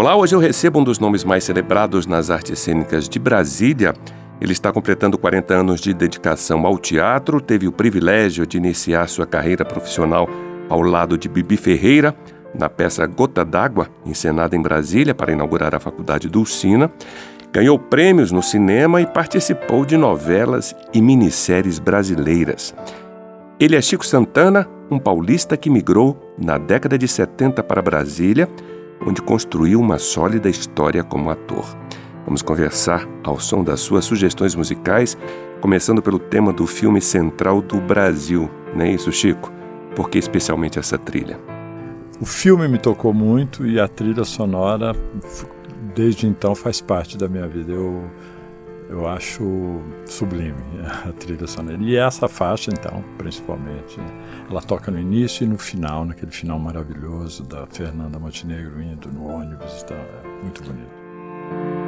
Olá, hoje eu recebo um dos nomes mais celebrados nas artes cênicas de Brasília. Ele está completando 40 anos de dedicação ao teatro, teve o privilégio de iniciar sua carreira profissional ao lado de Bibi Ferreira, na peça Gota d'Água, encenada em Brasília para inaugurar a Faculdade Dulcina. Ganhou prêmios no cinema e participou de novelas e minisséries brasileiras. Ele é Chico Santana, um paulista que migrou na década de 70 para Brasília onde construiu uma sólida história como ator. Vamos conversar ao som das suas sugestões musicais, começando pelo tema do filme central do Brasil, não é isso, Chico? Por que especialmente essa trilha? O filme me tocou muito e a trilha sonora, desde então, faz parte da minha vida. Eu eu acho sublime a trilha sonora. E essa faixa, então, principalmente, ela toca no início e no final, naquele final maravilhoso da Fernanda Montenegro indo no ônibus, então, é muito bonito.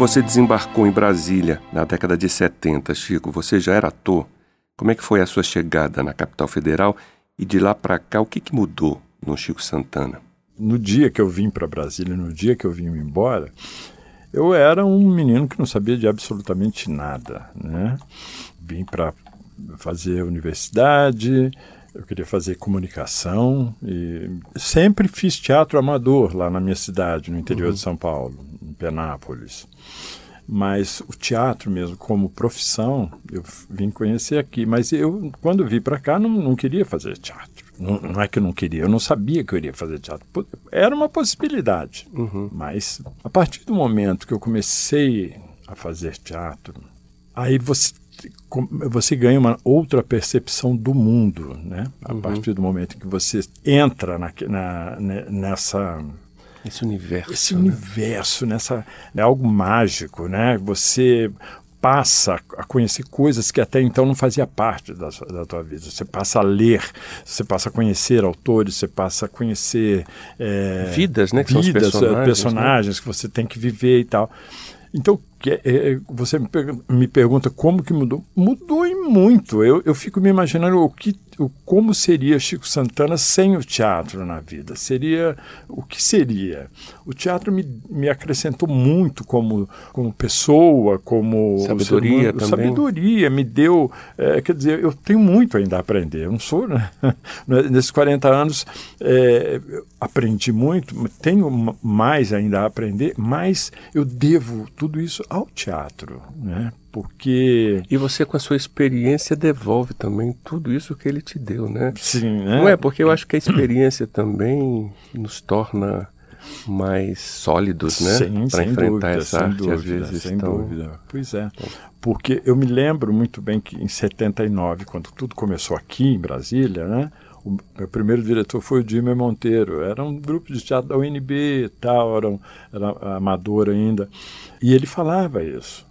Você desembarcou em Brasília, na década de 70, Chico, você já era ator? Como é que foi a sua chegada na capital federal e de lá para cá, o que, que mudou no Chico Santana? No dia que eu vim para Brasília, no dia que eu vim embora, eu era um menino que não sabia de absolutamente nada, né? Vim para fazer universidade, eu queria fazer comunicação e sempre fiz teatro amador lá na minha cidade, no interior uhum. de São Paulo, em Penápolis. Mas o teatro mesmo, como profissão, eu vim conhecer aqui. Mas eu, quando vim para cá, não, não queria fazer teatro. Não, não, é que eu não queria, eu não sabia que eu iria fazer teatro. Era uma possibilidade. Uhum. Mas a partir do momento que eu comecei a fazer teatro, aí você você ganha uma outra percepção do mundo, né? A uhum. partir do momento que você entra na, na, nessa esse universo, esse né? universo, nessa é algo mágico, né? Você passa a conhecer coisas que até então não fazia parte da, da tua vida. Você passa a ler, você passa a conhecer autores, você passa a conhecer é, vidas, né? vidas, personagens, personagens né? que você tem que viver e tal. Então, que é, é, você me, me, pergunta como que mudou. Mudou e muito. Eu, eu fico me imaginando o que, o, como seria Chico Santana sem o teatro na vida. Seria o que seria. O teatro me, me acrescentou muito como, como pessoa, como sabedoria também. Sabedoria me deu. É, quer dizer, eu tenho muito ainda a aprender. Eu não sou, né? Nesses 40 anos é, aprendi muito, tenho mais ainda a aprender, mas eu devo tudo isso ao teatro, né? Porque e você com a sua experiência devolve também tudo isso que ele te deu, né? Sim, né? Não é porque eu acho que a experiência também nos torna mais sólidos, né? Para enfrentar dúvida, essa arte, dúvida, às vezes sem tão... dúvida. Pois é. Porque eu me lembro muito bem que em 79, quando tudo começou aqui em Brasília, né? O meu primeiro diretor foi o Dimmer Monteiro. Era um grupo de teatro da UNB e tal, era, um, era amador ainda. E ele falava isso.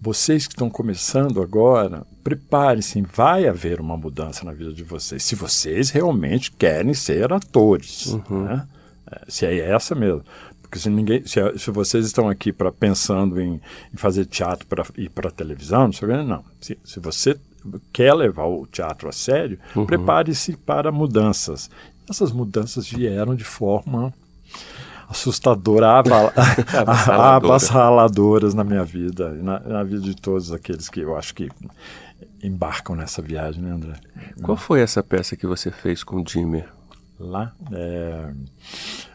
Vocês que estão começando agora, preparem-se, vai haver uma mudança na vida de vocês. Se vocês realmente querem ser atores. Uhum. Né? É, se é essa mesmo. Porque se, ninguém, se, se vocês estão aqui pra, pensando em, em fazer teatro para ir para televisão, não sei o que, não. Se, se você quer levar o teatro a sério, uhum. prepare-se para mudanças. Essas mudanças vieram de forma assustadora, avassaladoras na minha vida, na, na, vida de todos aqueles que eu acho que embarcam nessa viagem, né, André? Qual foi essa peça que você fez com o Dimmer? Lá, é...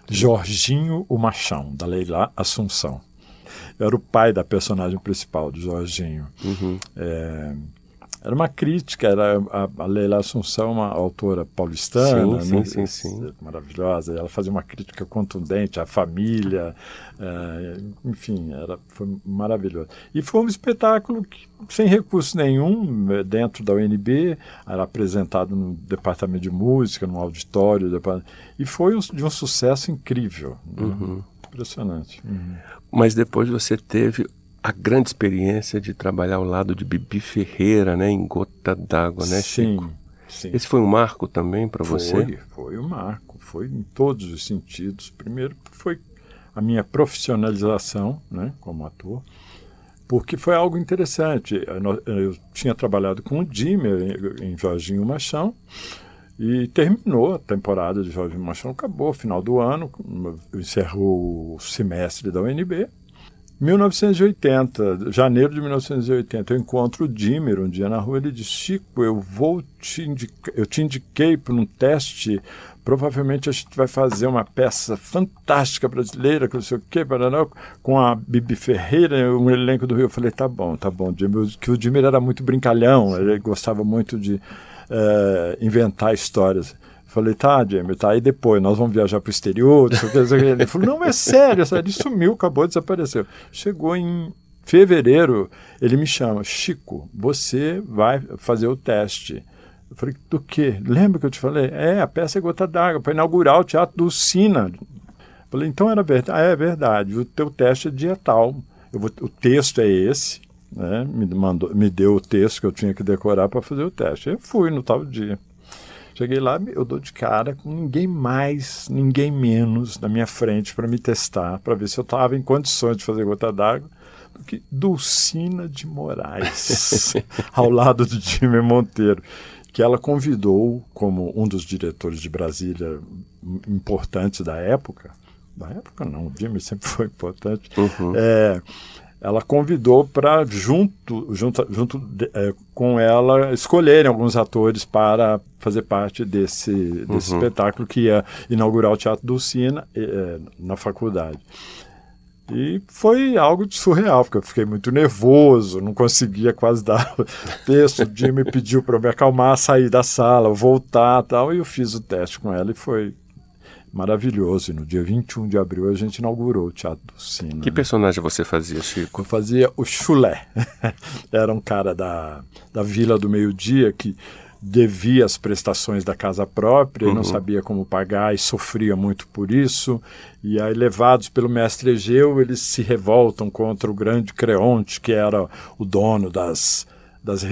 Jorginho o Machão, da Leila Assunção. Eu era o pai da personagem principal, do Jorginho. Uhum. É era uma crítica, era a, a Leila Assunção, uma autora paulistana, sim, né? sim, sim, maravilhosa. Ela fazia uma crítica contundente à família, é, enfim, era, foi maravilhoso. E foi um espetáculo que, sem recurso nenhum, eh, dentro da UNB, era apresentado no departamento de música, no auditório, e foi um, de um sucesso incrível, né? uhum. impressionante. Uhum. Mas depois você teve a grande experiência de trabalhar ao lado de Bibi Ferreira, né, em Gota d'Água, né, sim, Chico? Sim. Esse foi um marco também para você? Foi, foi um marco, foi em todos os sentidos. Primeiro foi a minha profissionalização, né, como ator, porque foi algo interessante. Eu, tinha trabalhado com o Dimmer em, em Jorginho Machão, e terminou a temporada de Jorginho Machão, acabou, final do ano, encerrou o semestre da UNB, 1980, janeiro de 1980, eu encontro o Dimmer um dia na rua. Ele diz: Chico, eu vou te indicar, eu te indiquei para um teste. Provavelmente a gente vai fazer uma peça fantástica brasileira, que não sei o quê, com a Bibi Ferreira, um elenco do Rio. Eu falei: tá bom, tá bom. Que o Dimmer era muito brincalhão, ele gostava muito de uh, inventar histórias. Falei, tá, Jamie, tá. Aí depois, nós vamos viajar para o exterior. Ele falou, não, é sério. Ele sumiu, acabou, desapareceu. Chegou em fevereiro, ele me chama, Chico, você vai fazer o teste. Eu falei, do quê? Lembra que eu te falei? É, a peça é Gota d'Água, para inaugurar o Teatro do Sina. Eu falei, então era verdade? Ah, é verdade, o teu teste é dia tal. Vou, o texto é esse, né? me, mandou, me deu o texto que eu tinha que decorar para fazer o teste. Eu fui no tal dia. Cheguei lá, eu dou de cara com ninguém mais, ninguém menos na minha frente para me testar, para ver se eu estava em condições de fazer gota d'água, do que Dulcina de Moraes, ao lado do Jimmy Monteiro, que ela convidou como um dos diretores de Brasília importantes da época. Da época não, o Jimmy sempre foi importante. Uhum. É, ela convidou para junto, junto, junto de, é, com ela escolherem alguns atores para fazer parte desse, desse uhum. espetáculo que ia inaugurar o Teatro do Sina é, na faculdade. E foi algo de surreal, porque eu fiquei muito nervoso, não conseguia quase dar o texto. O Jimmy pediu para eu me acalmar, sair da sala, voltar tal, e eu fiz o teste com ela e foi maravilhoso. E no dia 21 de abril a gente inaugurou o Teatro do Sina. Que né? personagem você fazia, Chico? Eu fazia o Chulé. Era um cara da, da Vila do Meio Dia que devia as prestações da casa própria uhum. e não sabia como pagar e sofria muito por isso. E aí, levados pelo mestre Egeu, eles se revoltam contra o grande Creonte, que era o dono das das,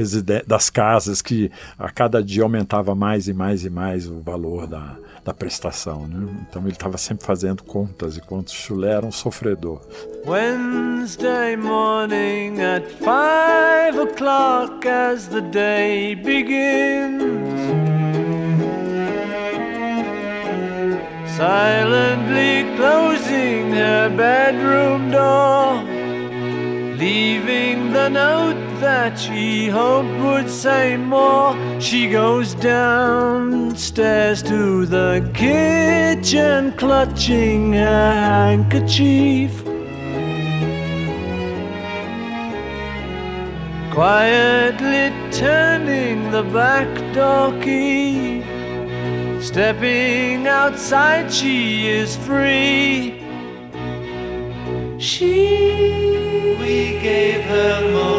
das casas que a cada dia aumentava mais e mais e mais o valor da, da prestação. Né? Então ele estava sempre fazendo contas e contas. Chulé era um sofredor. Wednesday morning at five o'clock as the day begins. Silently closing her bedroom door, leaving the note that she hoped would say more. She goes downstairs to the kitchen, clutching her handkerchief. Quietly turning the back door key. Stepping outside, she is free. She, we gave her most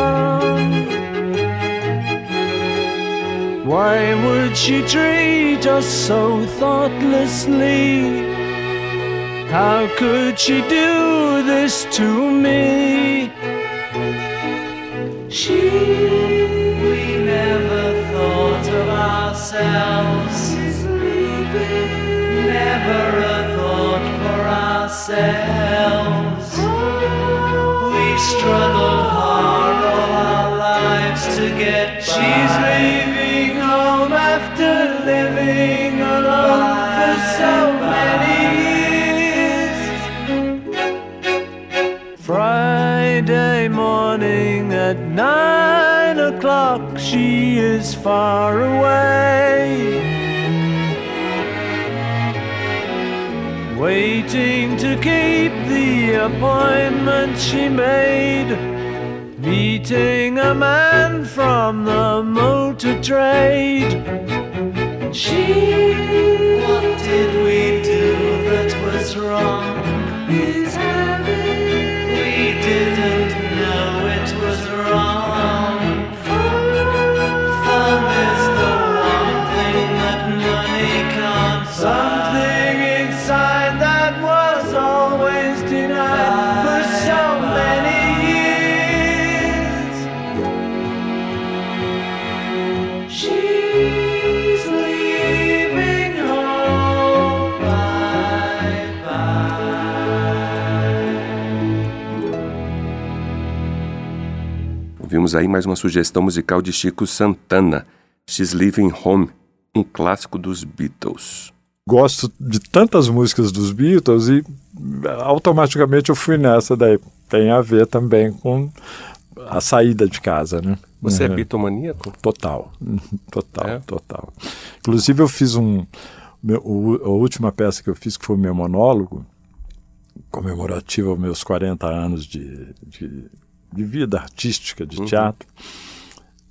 Why would she treat us so thoughtlessly? How could she do this to me? She, we never thought of ourselves. Never a thought for ourselves. We struggled is far away. Waiting to keep the appointment she made. Meeting a man from the motor trade. She, what did we do that was wrong? Ouvimos aí mais uma sugestão musical de Chico Santana, She's Leaving Home, um clássico dos Beatles. Gosto de tantas músicas dos Beatles e automaticamente eu fui nessa daí. Tem a ver também com a saída de casa, né? Você é Uhum. bitomaníaco? Total, total, É? total. Inclusive eu fiz um, meu, a última peça que eu fiz que foi o meu monólogo comemorativo aos meus 40 anos de, de, de vida artística, de teatro.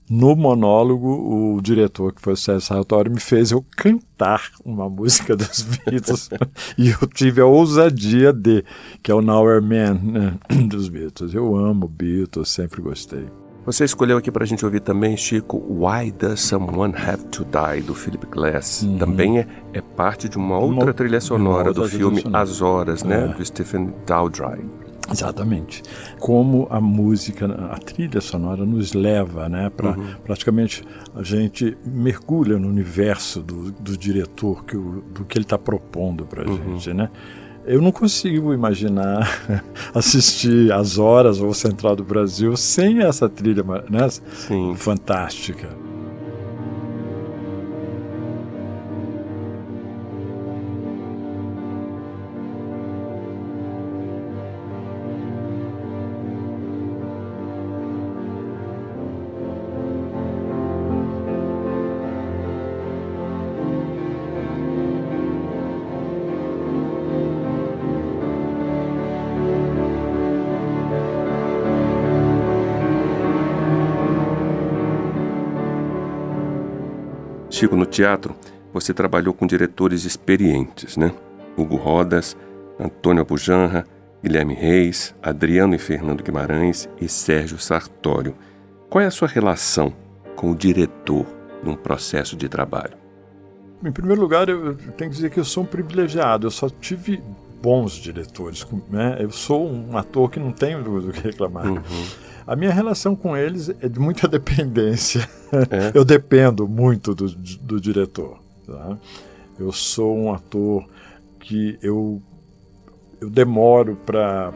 No monólogo, o diretor, que foi o Sérgio Sartori, me fez eu cantar uma música dos Beatles. e eu tive a ousadia de, que é o Now Men, né, dos Beatles. Eu amo Beatles, sempre gostei. Você escolheu aqui pra gente ouvir também, Chico, Why Does Someone Have to Die, do Philip Glass. Também é, é parte de uma outra Uma- trilha sonora outra do filme. As Horas, né? É. Do Stephen Daldry. Exatamente. Como a música, a trilha sonora nos leva, né, para praticamente a gente mergulha no universo do, do diretor, que o, do que ele está propondo para a gente, né? Eu não consigo imaginar assistir as horas ou Central do Brasil sem essa trilha né, Sim. fantástica. Teatro, você trabalhou com diretores experientes, né? Hugo Rodas, Antônio Abujanra, Guilherme Reis, Adriano e Fernando Guimarães e Sérgio Sartório. Qual é a sua relação com o diretor num processo de trabalho? Em primeiro lugar, eu tenho que dizer que eu sou um privilegiado. Eu só tive bons diretores. Né? Eu sou um ator que não tenho do que reclamar. Uhum. A minha relação com eles é de muita dependência. É? Eu dependo muito do, do diretor. Tá? Eu sou um ator que eu, eu demoro para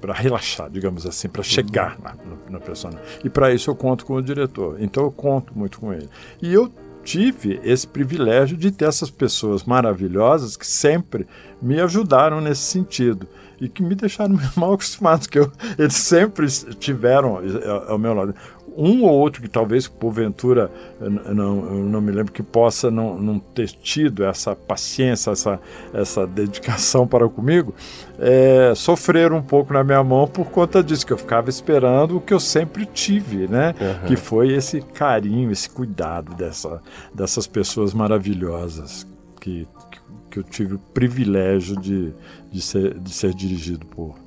para relaxar, digamos assim, para chegar na, na, na E para isso eu conto com o diretor. Então eu conto muito com ele. E eu tive esse privilégio de ter essas pessoas maravilhosas que sempre me ajudaram nesse sentido e que me deixaram mal acostumados, que eu, eles sempre tiveram eh, ao meu lado um ou outro que talvez porventura não, não me lembro que possa não, não ter tido essa paciência, essa, essa dedicação para comigo, é, sofreram um pouco na minha mão por conta disso, que eu ficava esperando o que eu sempre tive, né? Uhum. Que foi esse carinho, esse cuidado dessa, dessas pessoas maravilhosas que, que, eu tive o privilégio de, de, ser, de ser dirigido por.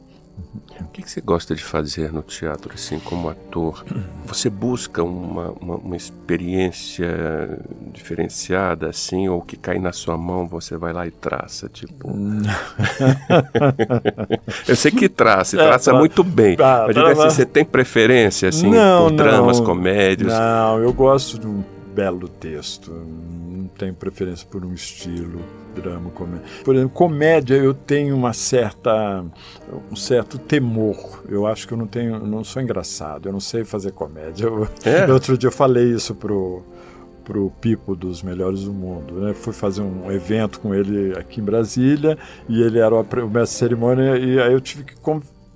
O que, que, você gosta de fazer no teatro, assim, como ator? Você busca uma, uma, uma, experiência diferenciada, assim, ou que cai na sua mão, você vai lá e traça, tipo... Eu sei que traça, e é, traça é, muito bem, tá, mas diga assim, você tem preferência, assim, não, por dramas, não, comédias? Não, eu gosto de um belo texto, não tenho preferência por um estilo drama, comédia. Por exemplo, comédia eu tenho uma certa um certo temor. Eu acho que eu não tenho, eu não sou engraçado, eu não sei fazer comédia. Eu, é? Outro dia eu falei isso pro pro Pipo dos Melhores do Mundo. Né? Fui fazer um evento com ele aqui em Brasília e ele era o mestre de cerimônia e aí eu tive que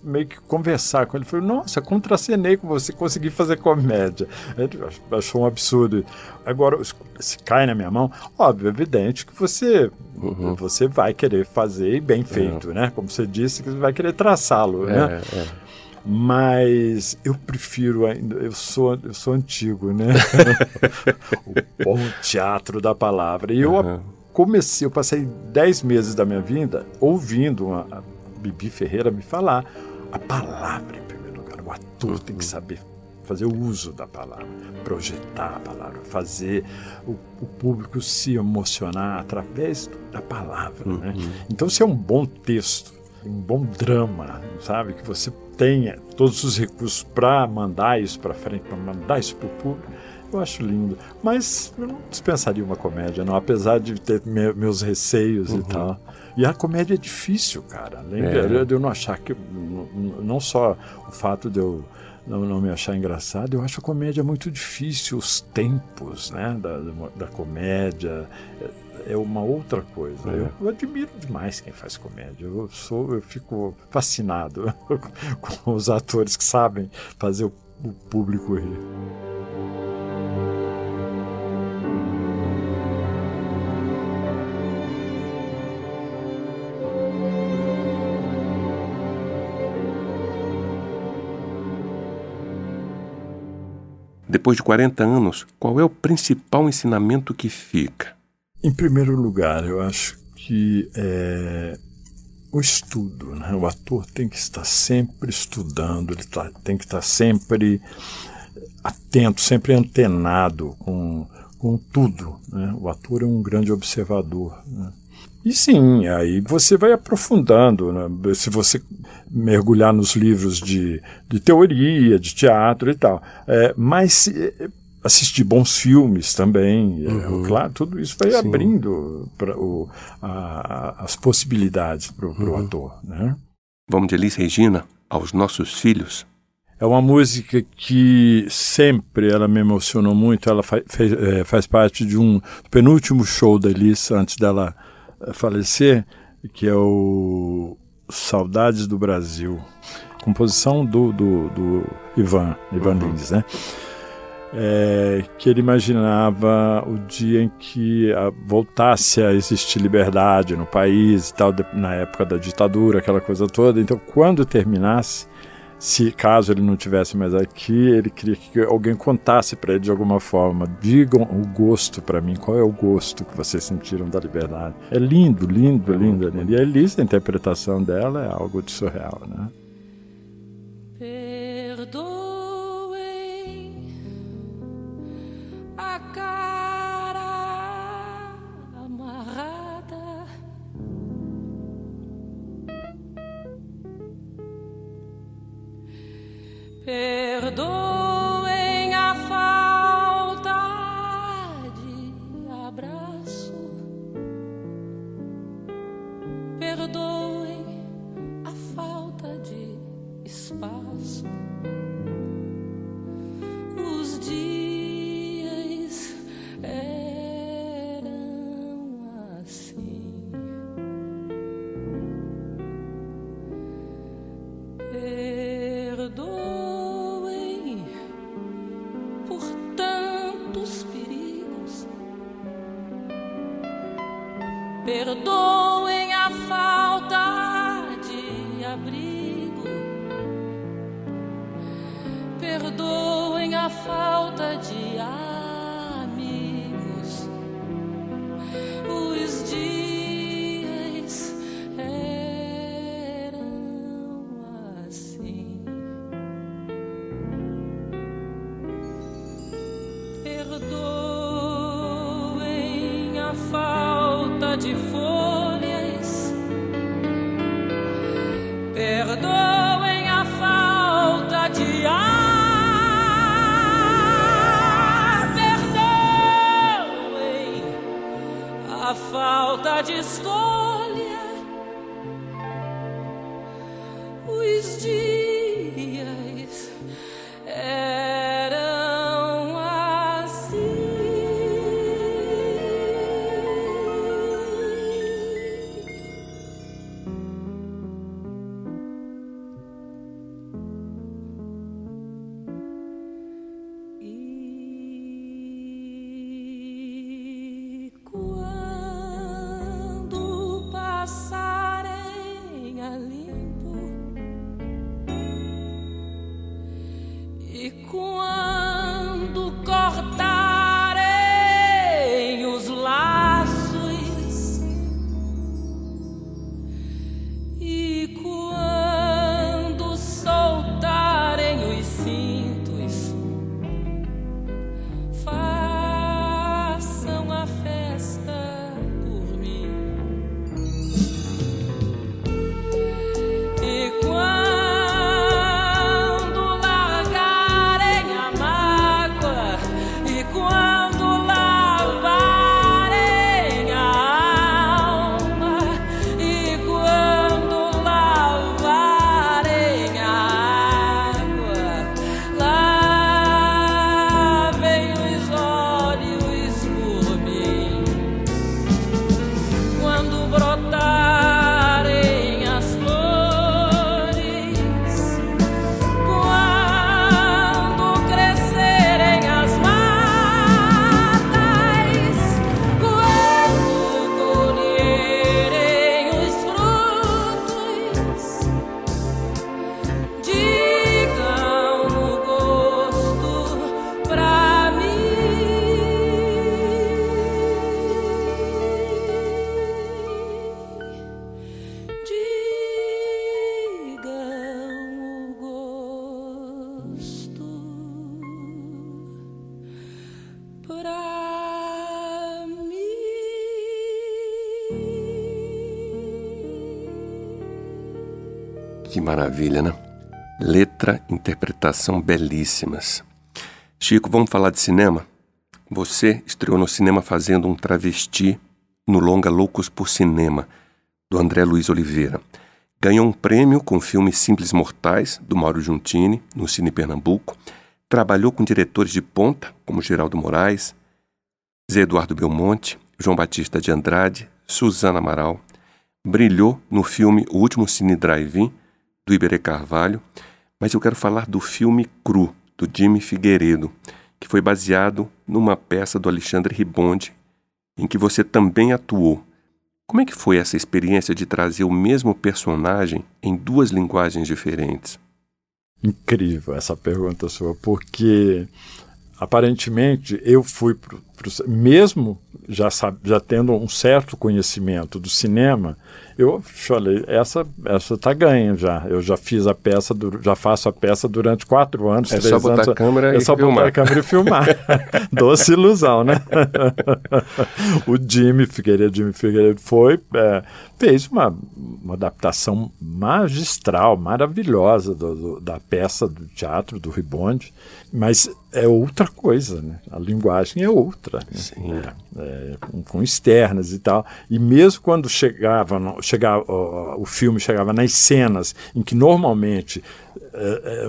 meio que conversar com ele. Falei, nossa, contracenei com você, consegui fazer comédia. Ele achou um absurdo. Agora, se cai na minha mão, óbvio, é evidente que você, uhum. você vai querer fazer bem feito, uhum. né? Como você disse, que você vai querer traçá-lo, é, né? É. Mas eu prefiro ainda, eu sou, eu sou antigo, né? o bom teatro da palavra. E eu uhum. comecei, eu passei 10 meses da minha vida ouvindo uma, a Bibi Ferreira me falar a palavra em primeiro lugar. O ator tem que saber fazer o uso da palavra, projetar a palavra, fazer o, o público se emocionar através da palavra. Né? Uhum. Né? Então, se é um bom texto, um bom drama, sabe, que você tenha todos os recursos para mandar isso para frente, para mandar isso para o público, eu acho lindo. Mas eu não dispensaria uma comédia, não, apesar de ter me, meus receios uhum. e tal. E a comédia é difícil, cara. Além é. de eu não achar que. Não só o fato de eu não, não, me achar engraçado, eu acho a comédia muito difícil, os tempos né, da, da comédia é, é uma outra coisa. É. Eu, eu, admiro demais quem faz comédia. Eu sou, eu fico fascinado com os atores que sabem fazer o, o público rir. Depois de 40 anos, qual é o principal ensinamento que fica? Em primeiro lugar, eu acho que é o estudo. Né? O ator tem que estar sempre estudando, ele tá, tem que estar sempre atento, sempre antenado com, com tudo. Né? O ator é um grande observador. Né? E sim, aí você vai aprofundando. Né? Se você mergulhar nos livros de, de teoria, de teatro e tal. É, mas é, assistir bons filmes também, é, uhum. é, claro, tudo isso vai sim. abrindo pra, o, a, as possibilidades para o uhum. ator. Né? Vamos de Elis Regina aos nossos filhos. É uma música que sempre ela me emocionou muito. Ela faz, fez, é, faz parte de um penúltimo show da Elis antes dela falecer, que é o Saudades do Brasil. Composição do, do, do Ivan, Ivan uhum. Lins, né? É, que ele imaginava o dia em que a, voltasse a existir liberdade no país e tal, de, na época da ditadura, aquela coisa toda. Então, quando terminasse, se caso ele não tivesse mais aqui, ele queria que alguém contasse para ele de alguma forma. Digam o gosto para mim, qual é o gosto que vocês sentiram da liberdade. É lindo, lindo, lindo, lindo. E a Elise, a interpretação dela é algo de surreal, né? Perdoem Perdoem a falta de abrigo. Perdoem a falta de Que maravilha, né? Letra, interpretação belíssimas. Chico, vamos falar de cinema? Você estreou no cinema fazendo um travesti no longa Loucos por Cinema, do André Luiz Oliveira. Ganhou um prêmio com o filme Simples Mortais, do Mauro Giuntini, no Cine Pernambuco. Trabalhou com diretores de ponta, como Geraldo Moraes, Zé Eduardo Belmonte, João Batista de Andrade, Suzana Amaral. Brilhou no filme O Último Cine Drive-In, do Iberê Carvalho, mas eu quero falar do filme Cru, do Jimmy Figueiredo, que foi baseado numa peça do Alexandre Ribonde, em que você também atuou. Como é que foi essa experiência de trazer o mesmo personagem em duas linguagens diferentes? incrível essa pergunta sua, porque aparentemente eu fui pro, pro, mesmo já já tendo um certo conhecimento do cinema, eu falei essa essa tá ganha já. Eu já fiz a peça, do, já faço a peça durante quatro anos, é três só botar anos. A câmera é e só filmar. botar a câmera e filmar. Doce ilusão, né? o Jimmy Figueiredo, Jimmy Figueiredo foi é, fez uma, uma adaptação magistral, maravilhosa do, do, da peça do teatro do Ribonde, mas é outra coisa, né? A linguagem é outra, né? é, é, com, com, externas e tal. E mesmo quando chegava, chegava o, filme chegava nas cenas em que normalmente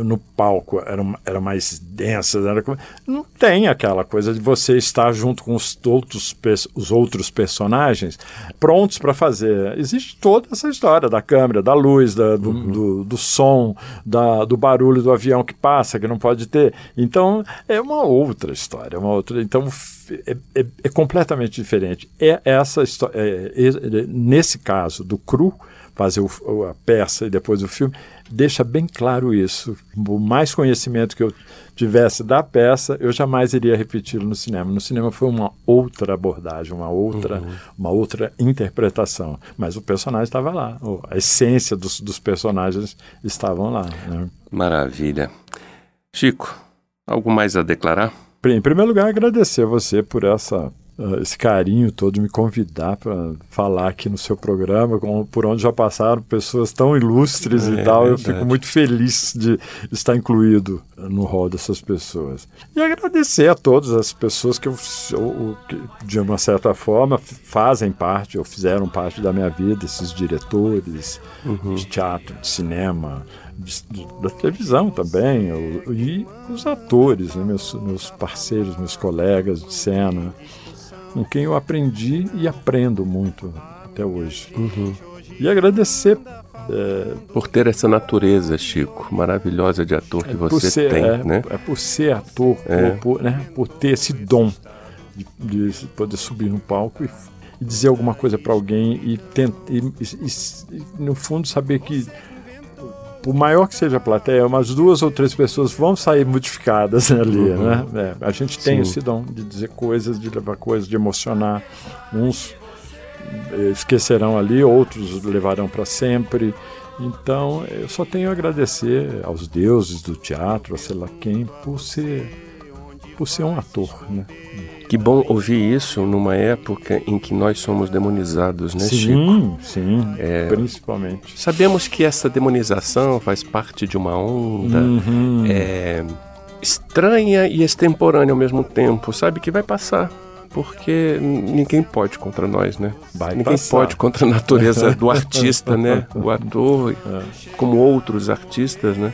no palco eram, era mais densas, era, não tem aquela coisa de você estar junto com os outros, os outros personagens prontos para fazer. Existe toda essa história da câmera, da luz, da, do, uhum. do, do, som, da, do barulho do avião que passa, que não pode ter. Então é uma outra história, uma outra. Então é, é, é completamente diferente. É essa história. É, nesse caso do cru fazer o, a peça e depois o filme, deixa bem claro isso. O mais conhecimento que eu tivesse da peça, eu jamais iria repeti-lo no cinema. No cinema foi uma outra abordagem, uma outra, uhum. uma outra interpretação. Mas o personagem estava lá, a essência dos, dos personagens estavam lá. Né? Maravilha. Chico, algo mais a declarar? Em primeiro lugar, agradecer a você por essa uh, esse carinho todo de me convidar para falar aqui no seu programa, com, por onde já passaram pessoas tão ilustres é, e tal. Eu fico muito feliz de estar incluído no rol dessas pessoas. E agradecer a todas as pessoas que, eu, eu, que de uma certa forma, fazem parte ou fizeram parte da minha vida, esses diretores uhum. de teatro, de cinema. De, de, da televisão também, eu, e os atores, né, meus, meus parceiros, meus colegas de cena com quem eu aprendi e aprendo muito até hoje. Uhum. E agradecer. É, por ter essa natureza, Chico, maravilhosa de ator que é você ser, tem, é, né? É por ser ator, É. por, por, né, por ter esse dom de, de poder subir no palco e, e dizer alguma coisa para alguém e, tent, e, e, no fundo, saber que por maior que seja a plateia, umas duas ou três pessoas vão sair modificadas ali, uhum. né? É, a gente tem Sim. esse dom de dizer coisas, de levar coisas, de emocionar. Uns eh, esquecerão ali, outros levarão para sempre. Então, eu só tenho a agradecer aos deuses do teatro, a sei lá quem, por ser, por ser um ator, né? Que bom ouvir isso numa época em que nós somos demonizados, né, sim, Chico? Sim, é, principalmente. Sabemos que essa demonização faz parte de uma onda uhum. é, estranha e extemporânea ao mesmo tempo, sabe? Que vai passar. Porque ninguém pode contra nós, né? Vai ninguém passar. pode contra a natureza do artista, né? O ator, é. como outros artistas, né?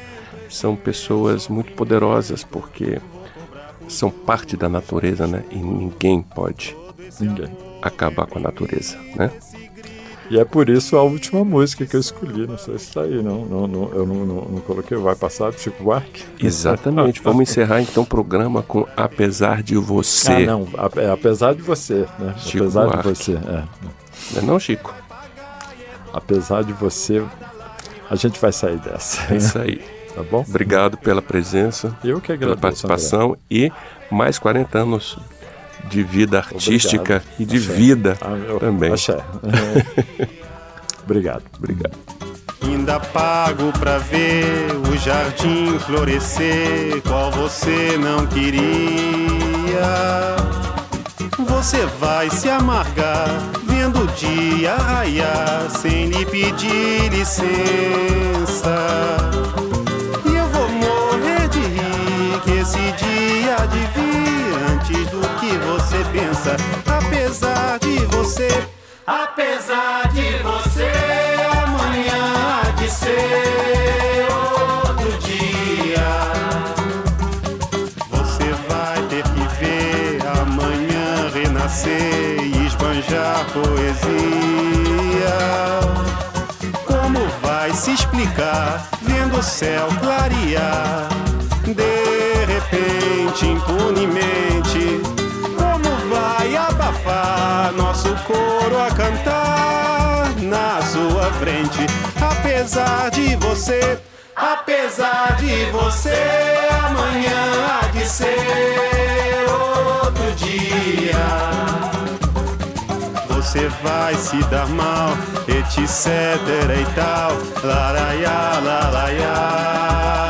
São pessoas muito poderosas porque são parte da natureza, né? E ninguém pode ninguém. acabar com a natureza, né? E é por isso a última música que eu escolhi, não sei se está aí, não, não, não eu não, não, não, coloquei, vai passar do Chico Buarque? Exatamente, vamos encerrar então o programa com Apesar de Você. Ah, não, é Apesar de Você, né? Chico apesar Buarque. de Você, é. Não é não, Chico? Apesar de Você, a gente vai sair dessa. É isso aí. Tá bom? Obrigado pela presença, Eu que pela agradeço. participação André. e mais 40 anos de vida artística Obrigado. e de Axé. vida Ah, também. Axé. Obrigado. Obrigado. Ainda pago pra ver o jardim florescer, qual você não queria. Você vai se amargar, vendo o dia raiar, sem lhe pedir licença. De vir antes do que você pensa. Apesar de você, apesar de você, amanhã há de ser outro dia. Você vai ter que ver amanhã renascer e esbanjar poesia. Como vai se explicar vendo o céu clarear? De repente, impunemente, como vai abafar nosso coro a cantar na sua frente? Apesar de você, Apesar de você, amanhã há de ser outro dia. Você vai se dar mal, etc e tal. Laraiá, laraiá,